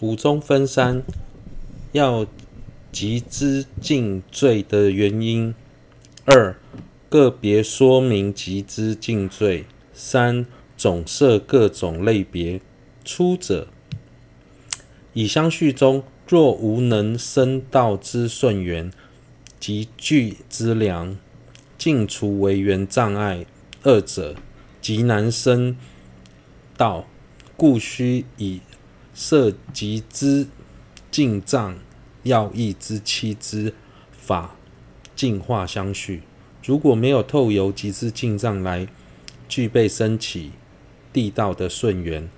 五中分三，要集资尽罪的原因。二、个别说明集资尽罪。三、总设各种类别。初者，以相续中若无能生道之顺缘及具之良，尽除为缘障碍；二者，极难生道，故须以设集之尽障要义之七支法净化相续。如果没有透由集之尽障来具备生起地道的顺缘，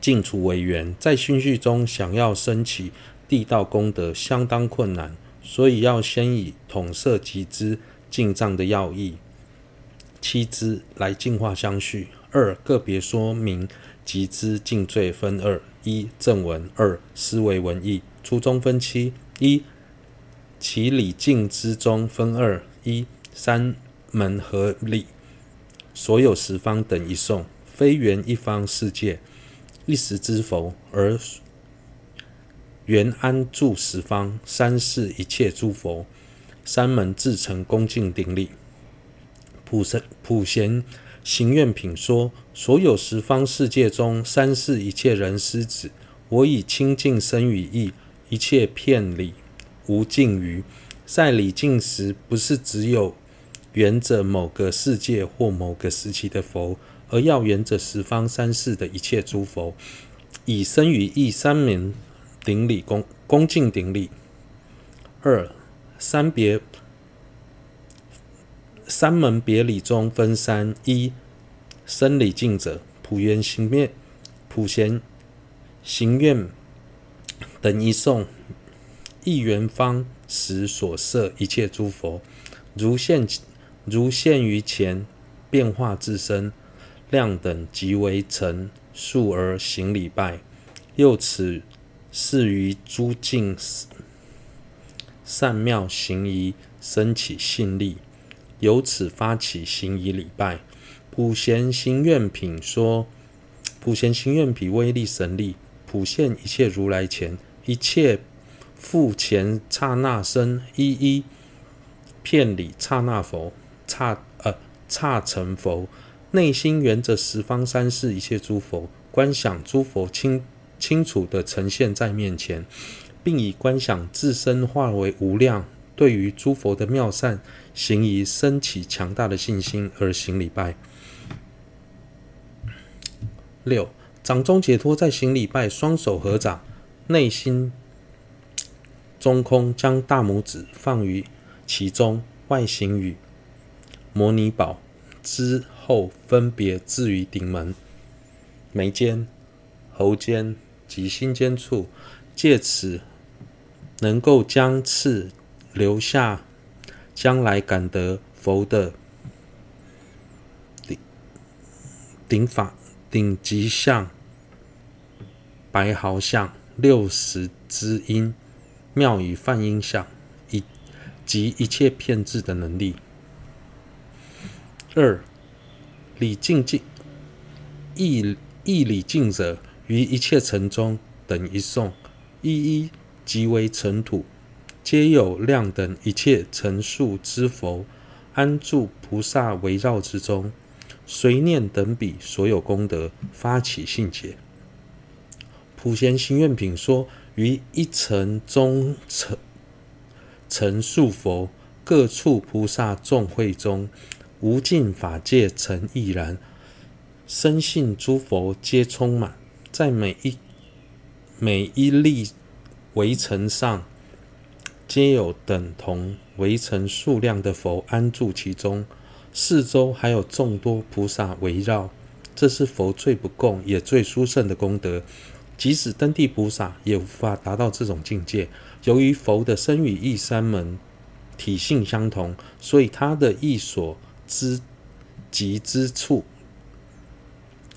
进出为缘，在心续中想要升起地道功德，相当困难。所以要先以统摄集之进藏的要义七支来净化相续。二、个别说明集资尽罪分二：一、正文；二、思维文义。初中分期：一、其礼敬之中分二：一、三门合礼，所有十方等一送，非缘一方世界一时之佛，而缘安住十方三世一切诸佛。三门至诚恭敬顶礼。普贤普贤行愿品说：所有十方世界中，三世一切人师子，我以清净身语意，一切片礼无尽余。在礼敬时，不是只有缘着某个世界或某个时期的佛，而要缘着十方三世的一切诸佛，以身语意三名顶礼恭恭敬顶礼。二三别三门别礼中分三：一生礼敬者，普贤行愿普贤行愿等一颂，一缘方时所设一切诸佛，如现如现于前，变化自身，量等即为成数而行礼拜，又此是于诸境。善妙行仪生起信力，由此发起行仪礼拜。普贤行愿品说：普贤行愿品威力神力，普现一切如来前，一切复前刹那生一一遍礼刹那佛刹呃刹成佛，内心缘着十方三世一切诸佛，观想诸佛清清楚地呈现在面前。并以观想自身化为无量，对于诸佛的妙善行仪升起强大的信心而行礼拜。六掌中解脱在行礼拜，双手合掌，内心中空，将大拇指放于其中，外形与摩尼宝之后，分别置于顶门、眉间、喉间及心间处，借此。能够将次留下，将来感得佛的顶顶法顶级相、白毫相、六十支音、妙语梵音相，以及一切骗智的能力。二礼敬敬义义礼敬者，于一切尘中等一颂，一一。即为尘土，皆有量等一切成数之佛安住菩萨围绕之中，随念等彼所有功德发起信解。普贤行愿品说：于一尘中成成数佛各处菩萨众会中，无尽法界成亦然，深信诸佛皆充满在每一每一粒。围城上皆有等同围城数量的佛安住其中，四周还有众多菩萨围绕，这是佛最不共也最殊胜的功德。即使登地菩萨也无法达到这种境界。由于佛的身语意三门体性相同，所以他的意所知及之处，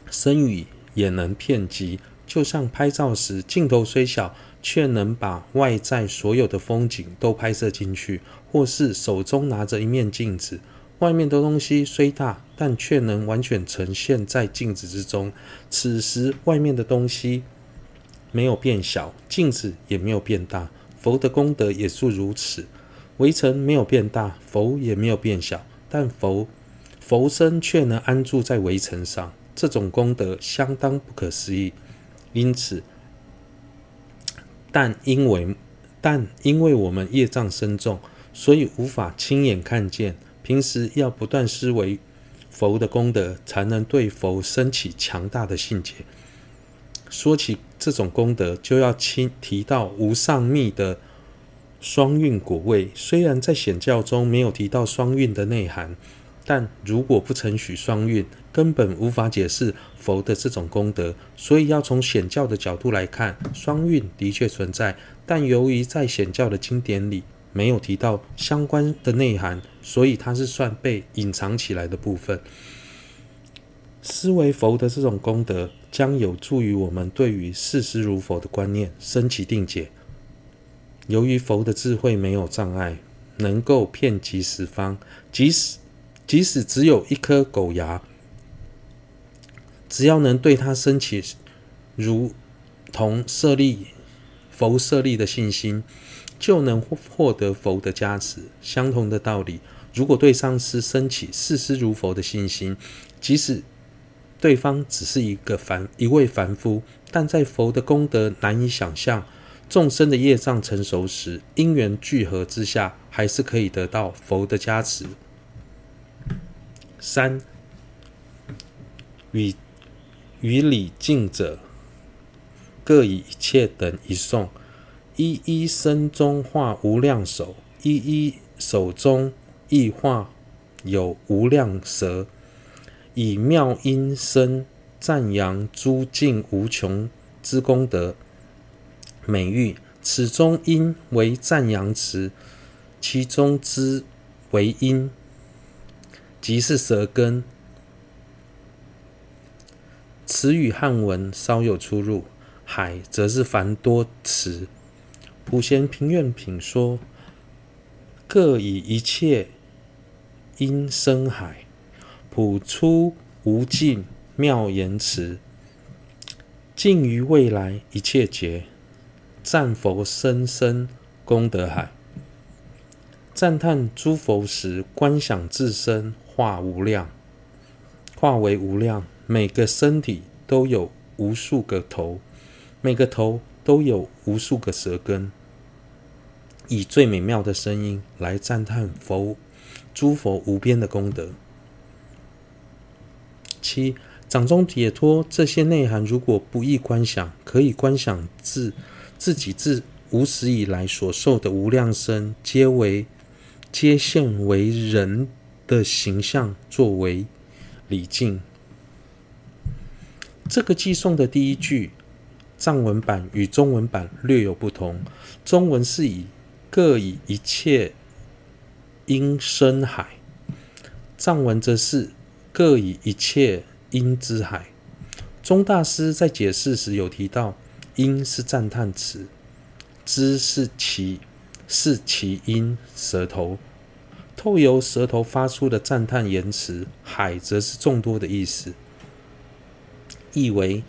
身语也能遍及。就像拍照时，镜头虽小。却能把外在所有的风景都拍摄进去，或是手中拿着一面镜子，外面的东西虽大，但却能完全呈现在镜子之中。此时，外面的东西没有变小，镜子也没有变大，佛的功德也是如此。围城没有变大，佛也没有变小，但佛佛身却能安住在围城上，这种功德相当不可思议。因此，但因为但因为我们业障深重，所以无法亲眼看见。平时要不断思维佛的功德，才能对佛生起强大的信解。说起这种功德，就要亲提到无上密的双运果位。虽然在显教中没有提到双运的内涵，但如果不承许双运，根本无法解释佛的这种功德。所以要从显教的角度来看，双运的确存在，但由于在显教的经典里没有提到相关的内涵，所以它是算被隐藏起来的部分。思维佛的这种功德，将有助于我们对于事实如佛的观念升起定解。由于佛的智慧没有障碍，能够遍及十方，即使即使只有一颗狗牙，只要能对它升起如同舍利佛舍利的信心，就能获得佛的加持。相同的道理，如果对上师升起事实如佛的信心，即使对方只是一个凡一位凡夫，但在佛的功德难以想象，众生的业障成熟时，因缘聚合之下，还是可以得到佛的加持。三与与礼敬者，各以一切等一颂，一一身中化无量手，一一手中亦化有无量舌。以妙音声赞扬诸尽无穷之功德美誉，此中音为赞扬词，其中之为音，即是舌根。此与汉文稍有出入。海则是繁多词。普贤平愿品说：各以一切音声海。普出无尽妙言辞，尽于未来一切劫，赞佛深深功德海。赞叹诸佛时，观想自身化无量，化为无量。每个身体都有无数个头，每个头都有无数个舌根，以最美妙的声音来赞叹佛诸佛无边的功德。七掌中解脱这些内涵，如果不易观想，可以观想自自己自无始以来所受的无量身，皆为皆现为人的形象，作为礼敬。这个寄送的第一句藏文版与中文版略有不同，中文是以各以一切音声海，藏文则是。各以一切音之海。宗大师在解释时有提到，音是赞叹词，之是其是其音舌头，透由舌头发出的赞叹言辞，海则是众多的意思，意为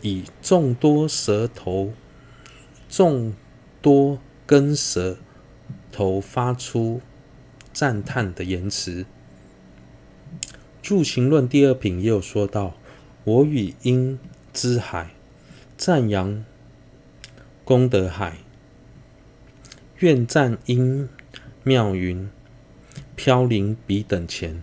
以众多舌头、众多根舌头发出赞叹的言辞。住行论第二品也有说到：“我与音之海，赞扬功德海，愿赞音妙云，飘零彼等前。